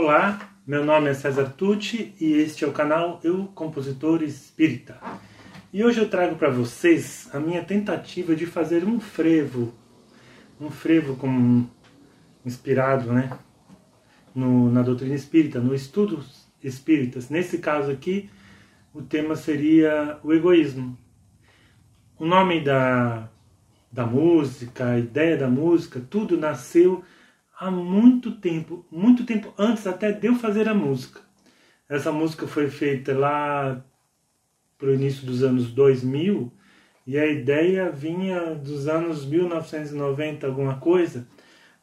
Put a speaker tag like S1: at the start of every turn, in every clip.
S1: Olá, meu nome é César Tucci e este é o canal Eu Compositor Espírita. E hoje eu trago para vocês a minha tentativa de fazer um frevo, um frevo com, inspirado né, no, na doutrina espírita, no estudo espíritas. Nesse caso aqui, o tema seria o egoísmo. O nome da, da música, a ideia da música, tudo nasceu há muito tempo, muito tempo antes até de eu fazer a música. Essa música foi feita lá para o início dos anos 2000 e a ideia vinha dos anos 1990, alguma coisa,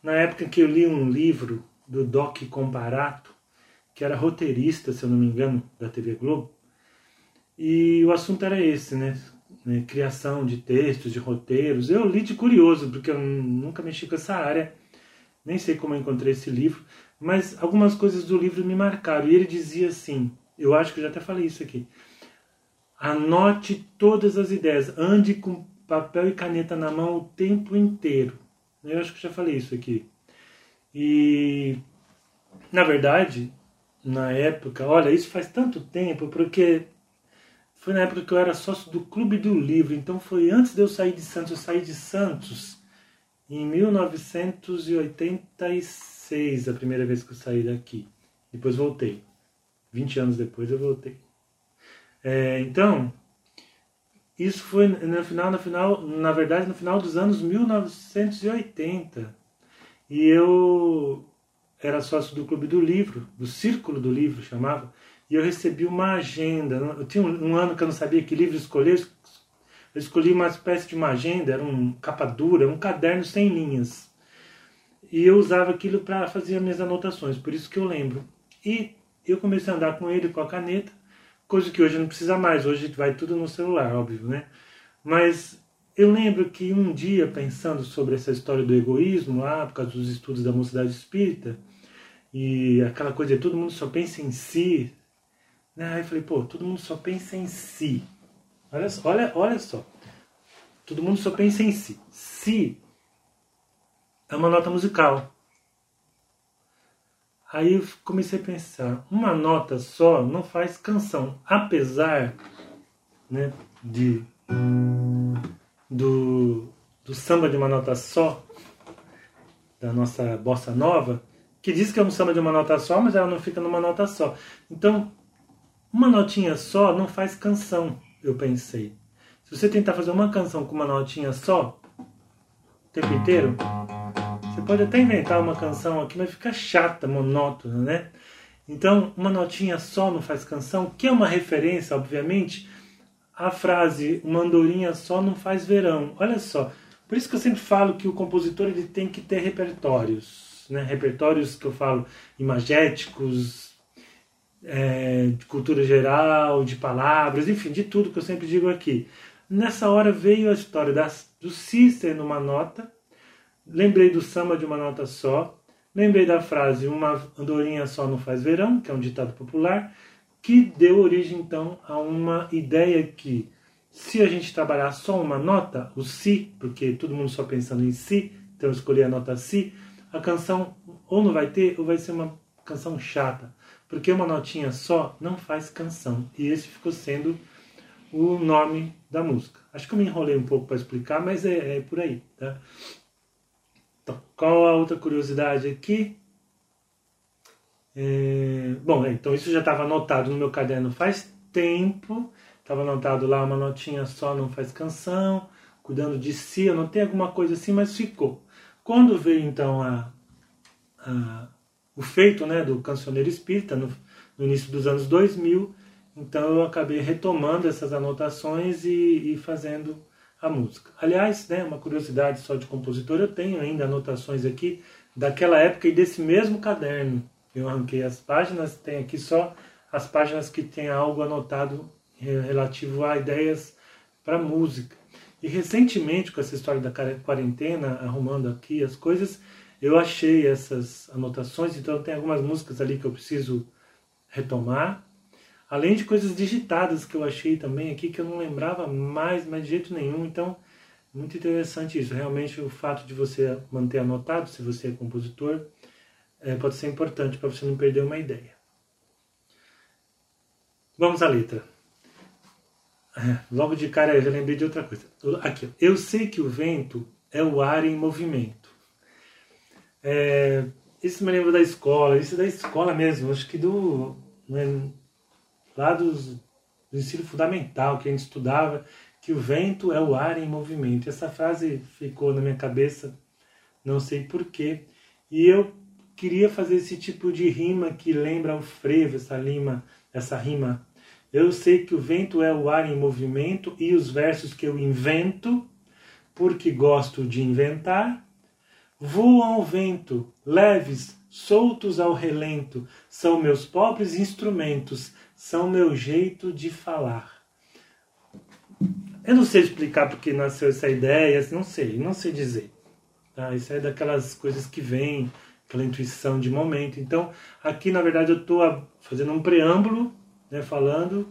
S1: na época que eu li um livro do Doc Comparato, que era roteirista, se eu não me engano, da TV Globo, e o assunto era esse, né? né? Criação de textos, de roteiros. Eu li de curioso, porque eu nunca mexi com essa área nem sei como eu encontrei esse livro, mas algumas coisas do livro me marcaram. E ele dizia assim: eu acho que eu já até falei isso aqui. Anote todas as ideias, ande com papel e caneta na mão o tempo inteiro. Eu acho que já falei isso aqui. E, na verdade, na época, olha, isso faz tanto tempo, porque foi na época que eu era sócio do Clube do Livro, então foi antes de eu sair de Santos. Eu saí de Santos em 1986, a primeira vez que eu saí daqui. Depois voltei. 20 anos depois eu voltei. É, então, isso foi no final, no final, na verdade, no final dos anos 1980. E eu era sócio do Clube do Livro, do Círculo do Livro chamava, e eu recebi uma agenda. Eu tinha um, um ano que eu não sabia que livro escolher, eu escolhi uma espécie de uma agenda, era um capa dura, um caderno sem linhas. E eu usava aquilo para fazer as minhas anotações, por isso que eu lembro. E eu comecei a andar com ele com a caneta, coisa que hoje não precisa mais, hoje vai tudo no celular, óbvio, né? Mas eu lembro que um dia, pensando sobre essa história do egoísmo, lá, por causa dos estudos da mocidade espírita, e aquela coisa de todo mundo só pensa em si, né? aí eu falei, pô, todo mundo só pensa em si. Olha, olha, olha só. Todo mundo só pensa em si. Si é uma nota musical. Aí eu comecei a pensar, uma nota só não faz canção, apesar né, de do, do samba de uma nota só, da nossa bossa nova, que diz que é um samba de uma nota só, mas ela não fica numa nota só. Então, uma notinha só não faz canção eu pensei. Se você tentar fazer uma canção com uma notinha só, o tempo inteiro, você pode até inventar uma canção aqui, mas fica chata, monótona, né? Então, uma notinha só não faz canção, que é uma referência, obviamente, à frase uma andorinha só não faz verão. Olha só, por isso que eu sempre falo que o compositor ele tem que ter repertórios, né? Repertórios que eu falo imagéticos, é, de cultura geral, de palavras, enfim, de tudo que eu sempre digo aqui. Nessa hora veio a história das, do Cícero numa nota, lembrei do samba de uma nota só, lembrei da frase uma andorinha só não faz verão, que é um ditado popular, que deu origem então a uma ideia que se a gente trabalhar só uma nota, o si, porque todo mundo só pensando em si, então eu escolhi a nota si, a canção ou não vai ter ou vai ser uma canção chata porque uma notinha só não faz canção. E esse ficou sendo o nome da música. Acho que eu me enrolei um pouco para explicar, mas é, é, por aí. Tá? Então, qual a outra curiosidade aqui? É, bom, é, então isso já estava anotado no meu caderno faz tempo. Estava anotado lá uma notinha só não faz canção, cuidando de si. Eu notei alguma coisa assim, mas ficou. Quando veio então a, a o feito né, do cancioneiro espírita no, no, início dos anos 2000. Então eu acabei retomando essas anotações e, e fazendo a música. Aliás, né, uma curiosidade só de compositor, eu tenho ainda anotações aqui daquela época e desse mesmo caderno. Eu arranquei as páginas, tem aqui só as páginas que tem algo anotado relativo a ideias para música. E recentemente, com essa história da quarentena, arrumando aqui as coisas, eu achei essas anotações, então tem algumas músicas ali que eu preciso retomar. Além de coisas digitadas que eu achei também aqui que eu não lembrava mais, mas de jeito nenhum. Então, muito interessante isso. Realmente, o fato de você manter anotado, se você é compositor, é, pode ser importante para você não perder uma ideia. Vamos à letra. Logo de cara eu já lembrei de outra coisa. Aqui, eu sei que o vento é o ar em movimento. É, isso me lembra da escola, isso é da escola mesmo, acho que do. Né, lá dos, do ensino fundamental, que a gente estudava, que o vento é o ar em movimento. Essa frase ficou na minha cabeça, não sei porquê. E eu queria fazer esse tipo de rima que lembra o frevo, essa rima, essa rima. Eu sei que o vento é o ar em movimento e os versos que eu invento, porque gosto de inventar, voam ao vento, leves, soltos ao relento, são meus pobres instrumentos, são meu jeito de falar. Eu não sei explicar porque nasceu essa ideia, não sei, não sei dizer. Tá? Isso é daquelas coisas que vêm, aquela intuição de momento. Então, aqui na verdade eu estou fazendo um preâmbulo, né, falando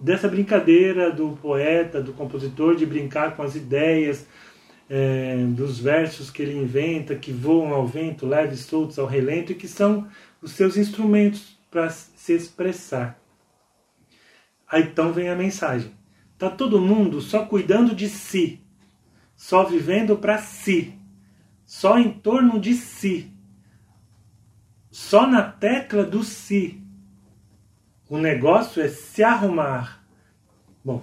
S1: dessa brincadeira do poeta, do compositor, de brincar com as ideias, é, dos versos que ele inventa, que voam ao vento, leves, soltos ao relento, e que são os seus instrumentos para se expressar. Aí então vem a mensagem. Tá todo mundo só cuidando de si, só vivendo para si, só em torno de si, só na tecla do si. O negócio é se arrumar. Bom,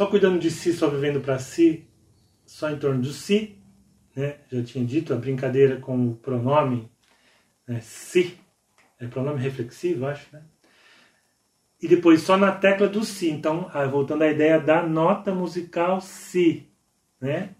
S1: só cuidando de si, só vivendo para si, só em torno do si, né? Já tinha dito a brincadeira com o pronome né? si, é pronome reflexivo, acho, né? E depois só na tecla do si. Então, ah, voltando à ideia da nota musical si, né?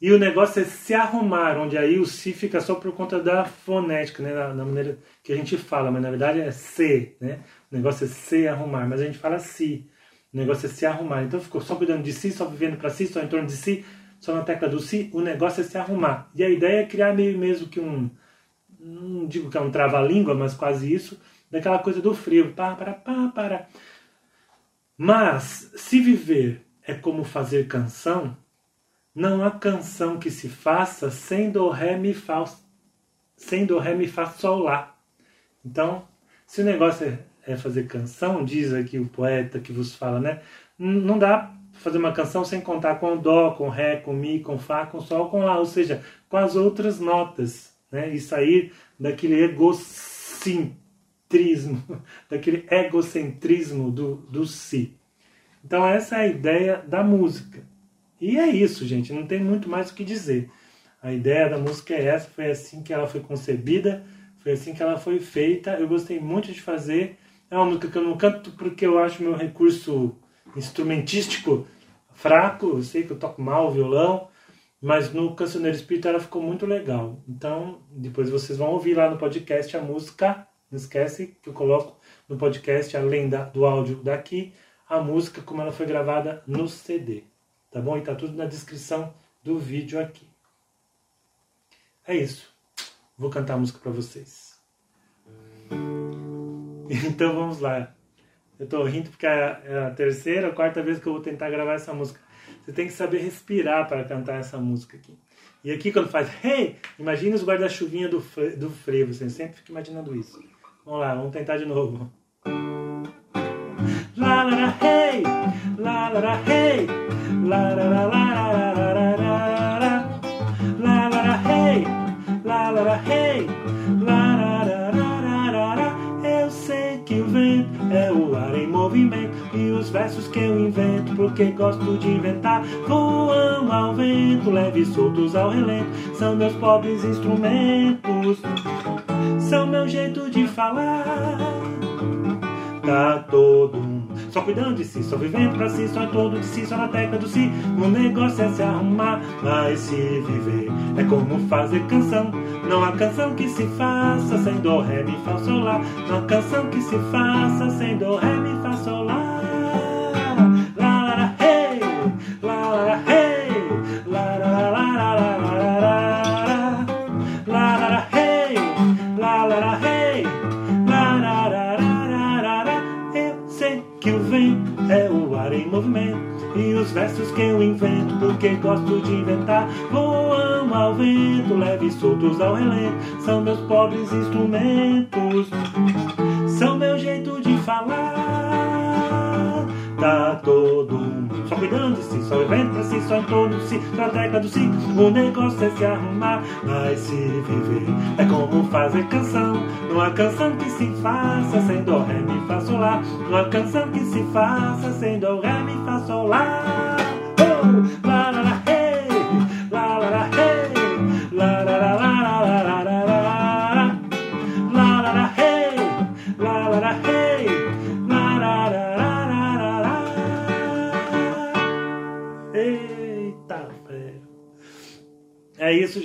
S1: E o negócio é se arrumar, onde aí o si fica só por conta da fonética, né? Na, na maneira que a gente fala, mas na verdade é se, né? O negócio é se arrumar, mas a gente fala si. O negócio é se arrumar. Então ficou só cuidando de si, só vivendo para si, só em torno de si, só na tecla do si. O negócio é se arrumar. E a ideia é criar meio mesmo que um, não digo que é um trava-língua, mas quase isso, daquela coisa do frio. Pá, para, pá, para. Mas se viver é como fazer canção, não há canção que se faça sem do ré mi fá, sem do ré mi fá sol lá. Então, se o negócio é é fazer canção, diz aqui o poeta que vos fala, né? Não dá fazer uma canção sem contar com dó, com ré, com mi, com fá, com sol, com lá, ou seja, com as outras notas, né? E sair daquele egocentrismo, daquele egocentrismo do, do si. Então essa é a ideia da música. E é isso, gente, não tem muito mais o que dizer. A ideia da música é essa, foi assim que ela foi concebida, foi assim que ela foi feita. Eu gostei muito de fazer é uma música que eu não canto porque eu acho meu recurso instrumentístico fraco. Eu sei que eu toco mal o violão, mas no Cancioneiro Espírita ela ficou muito legal. Então, depois vocês vão ouvir lá no podcast a música. Não esquece que eu coloco no podcast, além da, do áudio daqui, a música como ela foi gravada no CD. Tá bom? E tá tudo na descrição do vídeo aqui. É isso. Vou cantar a música para vocês. Então vamos lá. Eu tô rindo porque é a terceira ou quarta vez que eu vou tentar gravar essa música. Você tem que saber respirar para cantar essa música aqui. E aqui quando faz hey, imagine os guarda-chuvinha do, do frevo. Você sempre fica imaginando isso. Vamos lá, vamos tentar de novo. La la la hey, la la la hey, la la la la la la la la la la hey, la la la hey, movimento e os versos que eu invento, porque gosto de inventar, voam ao vento, leves soltos ao relento, são meus pobres instrumentos, são meu jeito de falar. Tá todo só cuidando de si, só vivendo pra si, só em todo de si, só na tecla do si. O negócio é se arrumar, mas se viver é como fazer canção. Não há canção que se faça sem do, ré, mi, fá, sol, lá. Não há canção que se faça sem do, ré, mi, fá, sol, lá. La, la, hey, la, la, la, hey, movimento E os versos que eu invento, porque gosto de inventar, voam ao vento, leve soltos ao relento. São meus pobres instrumentos, são meu jeito de falar. Tá todo mundo si, só vivendo pra si, só em torno de si, só década do si. O negócio é se arrumar, mas se viver é como fazer canção. Uma canção que se faça sem dó, ré, mi, fá, sol, lá. Uma canção que se faça sem dó, ré, mi, fá, sol, lá. Oh, lá, lá, lá,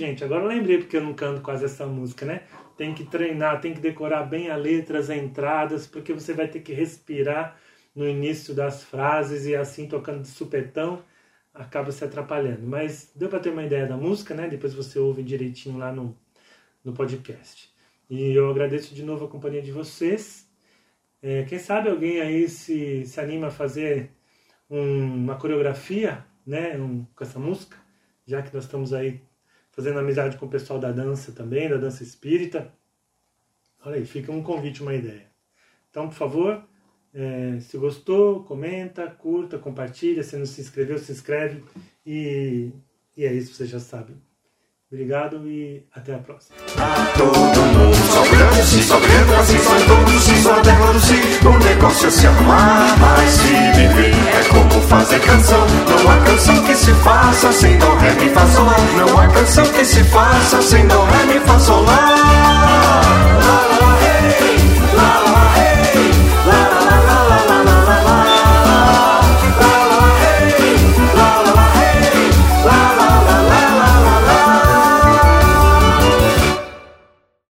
S1: gente. Agora eu lembrei porque eu não canto quase essa música, né? Tem que treinar, tem que decorar bem a letra, as entradas, porque você vai ter que respirar no início das frases e assim tocando de supetão acaba se atrapalhando. Mas deu para ter uma ideia da música, né? Depois você ouve direitinho lá no, no podcast. E eu agradeço de novo a companhia de vocês. É, quem sabe alguém aí se, se anima a fazer um, uma coreografia né, um, com essa música, já que nós estamos aí fazendo amizade com o pessoal da dança também, da dança espírita. Olha aí, fica um convite, uma ideia. Então, por favor, é, se gostou, comenta, curta, compartilha. Se não se inscreveu, se inscreve. E, e é isso, você já sabe. Obrigado e até a próxima.
S2: Todo mundo se só grande, assim só todos, se só declaro-se. O negócio é se mas se viver é como fazer canção. Não há canção que se faça sem ré, mi, fá, sol, lá. Não há canção que se faça sem dó, ré, mi, fá, sol, lá.